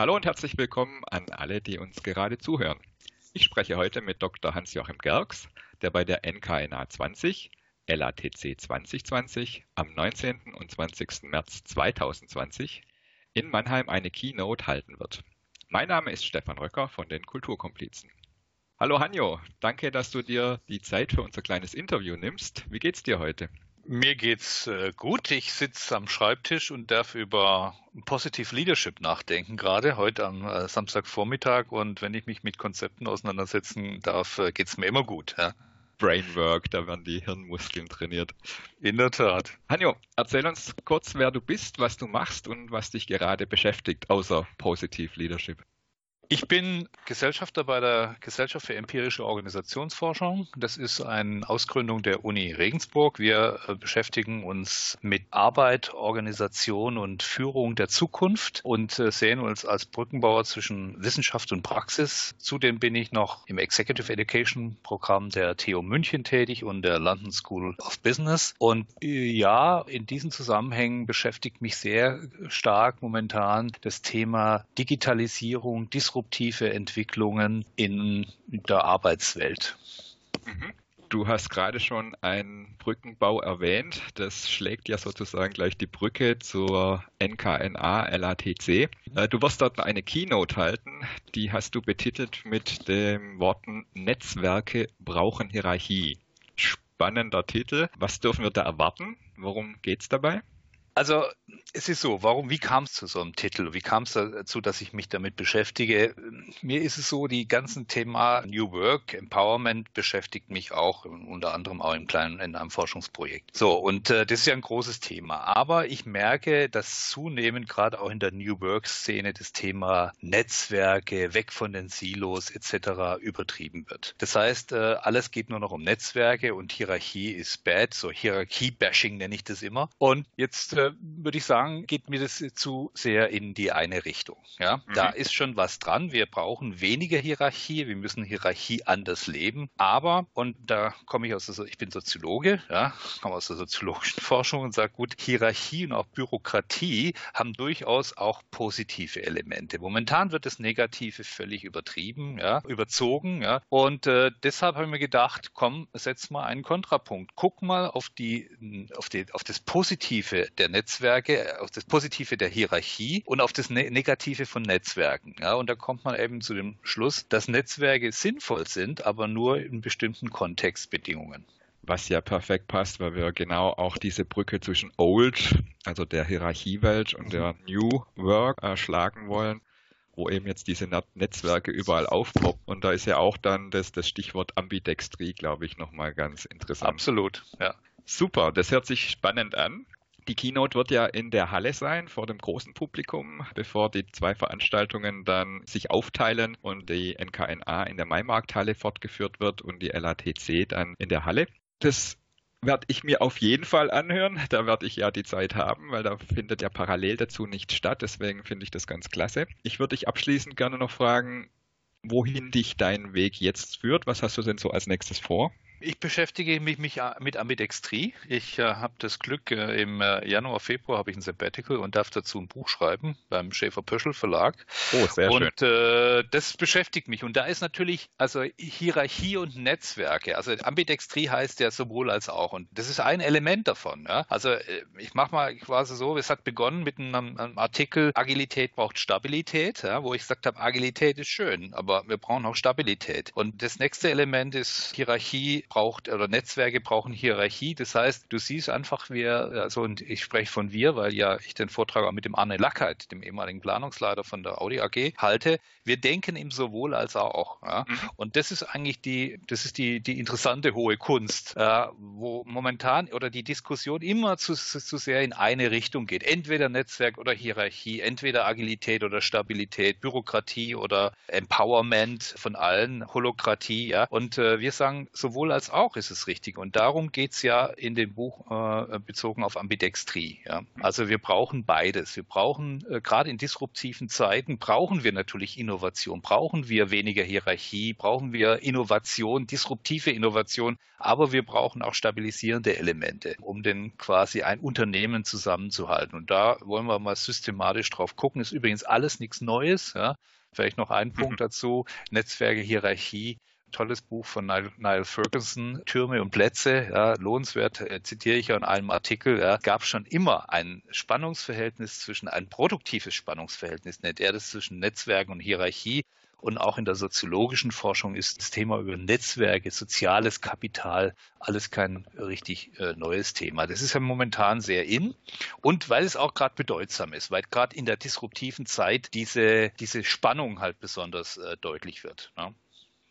Hallo und herzlich willkommen an alle, die uns gerade zuhören. Ich spreche heute mit Dr. Hans-Joachim Gerks, der bei der NKNA 20, LATC 2020 am 19. und 20. März 2020 in Mannheim eine Keynote halten wird. Mein Name ist Stefan Röcker von den Kulturkomplizen. Hallo Hanjo, danke, dass du dir die Zeit für unser kleines Interview nimmst. Wie geht's dir heute? Mir geht's äh, gut. Ich sitze am Schreibtisch und darf über Positive Leadership nachdenken, gerade heute am äh, Samstagvormittag. Und wenn ich mich mit Konzepten auseinandersetzen darf, äh, geht's mir immer gut. Ja. Brainwork, da werden die Hirnmuskeln trainiert. In der Tat. Hanjo, erzähl uns kurz, wer du bist, was du machst und was dich gerade beschäftigt, außer Positive Leadership. Ich bin Gesellschafter bei der Gesellschaft für empirische Organisationsforschung. Das ist eine Ausgründung der Uni Regensburg. Wir äh, beschäftigen uns mit Arbeit, Organisation und Führung der Zukunft und äh, sehen uns als Brückenbauer zwischen Wissenschaft und Praxis. Zudem bin ich noch im Executive Education Programm der TU München tätig und der London School of Business. Und äh, ja, in diesen Zusammenhängen beschäftigt mich sehr stark momentan das Thema Digitalisierung, Disruption disruptive Entwicklungen in der Arbeitswelt. Mhm. Du hast gerade schon einen Brückenbau erwähnt. Das schlägt ja sozusagen gleich die Brücke zur NKNA LATC. Äh, du wirst dort eine Keynote halten. Die hast du betitelt mit den Worten Netzwerke brauchen Hierarchie. Spannender Titel. Was dürfen wir da erwarten? Worum geht es dabei? Also es ist so, warum, wie kam es zu so einem Titel? Wie kam es dazu, dass ich mich damit beschäftige? Mir ist es so, die ganzen Thema New Work, Empowerment beschäftigt mich auch, unter anderem auch im kleinen, in einem Forschungsprojekt. So, und äh, das ist ja ein großes Thema. Aber ich merke, dass zunehmend gerade auch in der New Work-Szene das Thema Netzwerke, weg von den Silos etc. übertrieben wird. Das heißt, äh, alles geht nur noch um Netzwerke und Hierarchie ist bad, so Hierarchie-Bashing nenne ich das immer. Und jetzt äh, würde ich sagen, geht mir das zu sehr in die eine Richtung. Ja, mhm. da ist schon was dran. Wir brauchen weniger Hierarchie. Wir müssen Hierarchie anders leben. Aber, und da komme ich aus der, ich bin Soziologe, ja, komme aus der soziologischen Forschung und sage, gut, Hierarchie und auch Bürokratie haben durchaus auch positive Elemente. Momentan wird das Negative völlig übertrieben, ja, überzogen, ja. Und äh, deshalb habe ich mir gedacht, komm, setz mal einen Kontrapunkt. Guck mal auf die, auf die, auf das Positive der Netzwerke, auf das Positive der Hierarchie und auf das ne Negative von Netzwerken. Ja, und da kommt man eben zu dem Schluss, dass Netzwerke sinnvoll sind, aber nur in bestimmten Kontextbedingungen was ja perfekt passt, weil wir genau auch diese Brücke zwischen Old, also der Hierarchiewelt und der New Work äh, schlagen wollen, wo eben jetzt diese Netzwerke überall aufpoppen. Und da ist ja auch dann das, das Stichwort Ambidextrie, glaube ich, nochmal ganz interessant. Absolut, ja. Super, das hört sich spannend an. Die Keynote wird ja in der Halle sein vor dem großen Publikum, bevor die zwei Veranstaltungen dann sich aufteilen und die NKNA in der Maimarkthalle fortgeführt wird und die LATC dann in der Halle. Das werde ich mir auf jeden Fall anhören. Da werde ich ja die Zeit haben, weil da findet ja parallel dazu nicht statt. Deswegen finde ich das ganz klasse. Ich würde dich abschließend gerne noch fragen, wohin dich dein Weg jetzt führt. Was hast du denn so als nächstes vor? Ich beschäftige mich, mich äh, mit Ambidextrie. Ich äh, habe das Glück, äh, im äh, Januar, Februar habe ich ein Sabbatical und darf dazu ein Buch schreiben beim Schäfer-Pöschel Verlag. Oh, sehr und, schön. Und äh, das beschäftigt mich. Und da ist natürlich also Hierarchie und Netzwerke. Also Ambidextrie heißt ja sowohl als auch. Und das ist ein Element davon. Ja? Also äh, ich mache mal quasi so, es hat begonnen mit einem, einem Artikel, Agilität braucht Stabilität, ja? wo ich gesagt habe, Agilität ist schön, aber wir brauchen auch Stabilität. Und das nächste Element ist Hierarchie braucht oder Netzwerke brauchen Hierarchie. Das heißt, du siehst einfach, wir, also und ich spreche von wir, weil ja ich den Vortrag auch mit dem Arne Lackheit, dem ehemaligen Planungsleiter von der Audi AG, halte. Wir denken im sowohl als auch. Ja. Mhm. Und das ist eigentlich die, das ist die, die interessante hohe Kunst, äh, wo momentan oder die Diskussion immer zu, zu sehr in eine Richtung geht. Entweder Netzwerk oder Hierarchie, entweder Agilität oder Stabilität, Bürokratie oder Empowerment von allen, Holokratie, ja. Und äh, wir sagen sowohl als als auch ist es richtig. Und darum geht's ja in dem Buch äh, bezogen auf Ambidextrie. Ja. Also wir brauchen beides. Wir brauchen, äh, gerade in disruptiven Zeiten, brauchen wir natürlich Innovation, brauchen wir weniger Hierarchie, brauchen wir Innovation, disruptive Innovation, aber wir brauchen auch stabilisierende Elemente, um den quasi ein Unternehmen zusammenzuhalten. Und da wollen wir mal systematisch drauf gucken. Ist übrigens alles nichts Neues. Ja. Vielleicht noch ein Punkt mhm. dazu. Netzwerke, Hierarchie. Tolles Buch von Niall Ferguson, Türme und Plätze, ja, lohnenswert, äh, zitiere ich ja in einem Artikel, ja, gab schon immer ein Spannungsverhältnis zwischen, ein produktives Spannungsverhältnis, nennt er das zwischen Netzwerken und Hierarchie. Und auch in der soziologischen Forschung ist das Thema über Netzwerke, soziales Kapital, alles kein richtig äh, neues Thema. Das ist ja momentan sehr in. Und weil es auch gerade bedeutsam ist, weil gerade in der disruptiven Zeit diese, diese Spannung halt besonders äh, deutlich wird. Ne?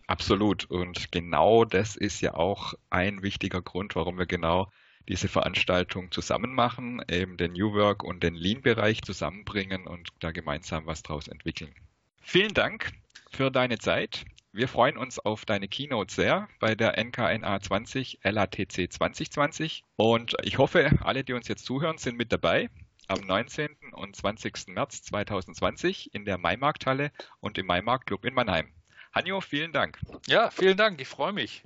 Absolut. Und genau das ist ja auch ein wichtiger Grund, warum wir genau diese Veranstaltung zusammen machen, eben den New Work und den Lean-Bereich zusammenbringen und da gemeinsam was draus entwickeln. Vielen Dank für deine Zeit. Wir freuen uns auf deine Keynote sehr bei der NKNA 20 LATC 2020 und ich hoffe, alle, die uns jetzt zuhören, sind mit dabei am 19. und 20. März 2020 in der Maimarkthalle und im Maimarkt Club in Mannheim. Hanjo, vielen Dank. Ja, vielen Dank. Ich freue mich.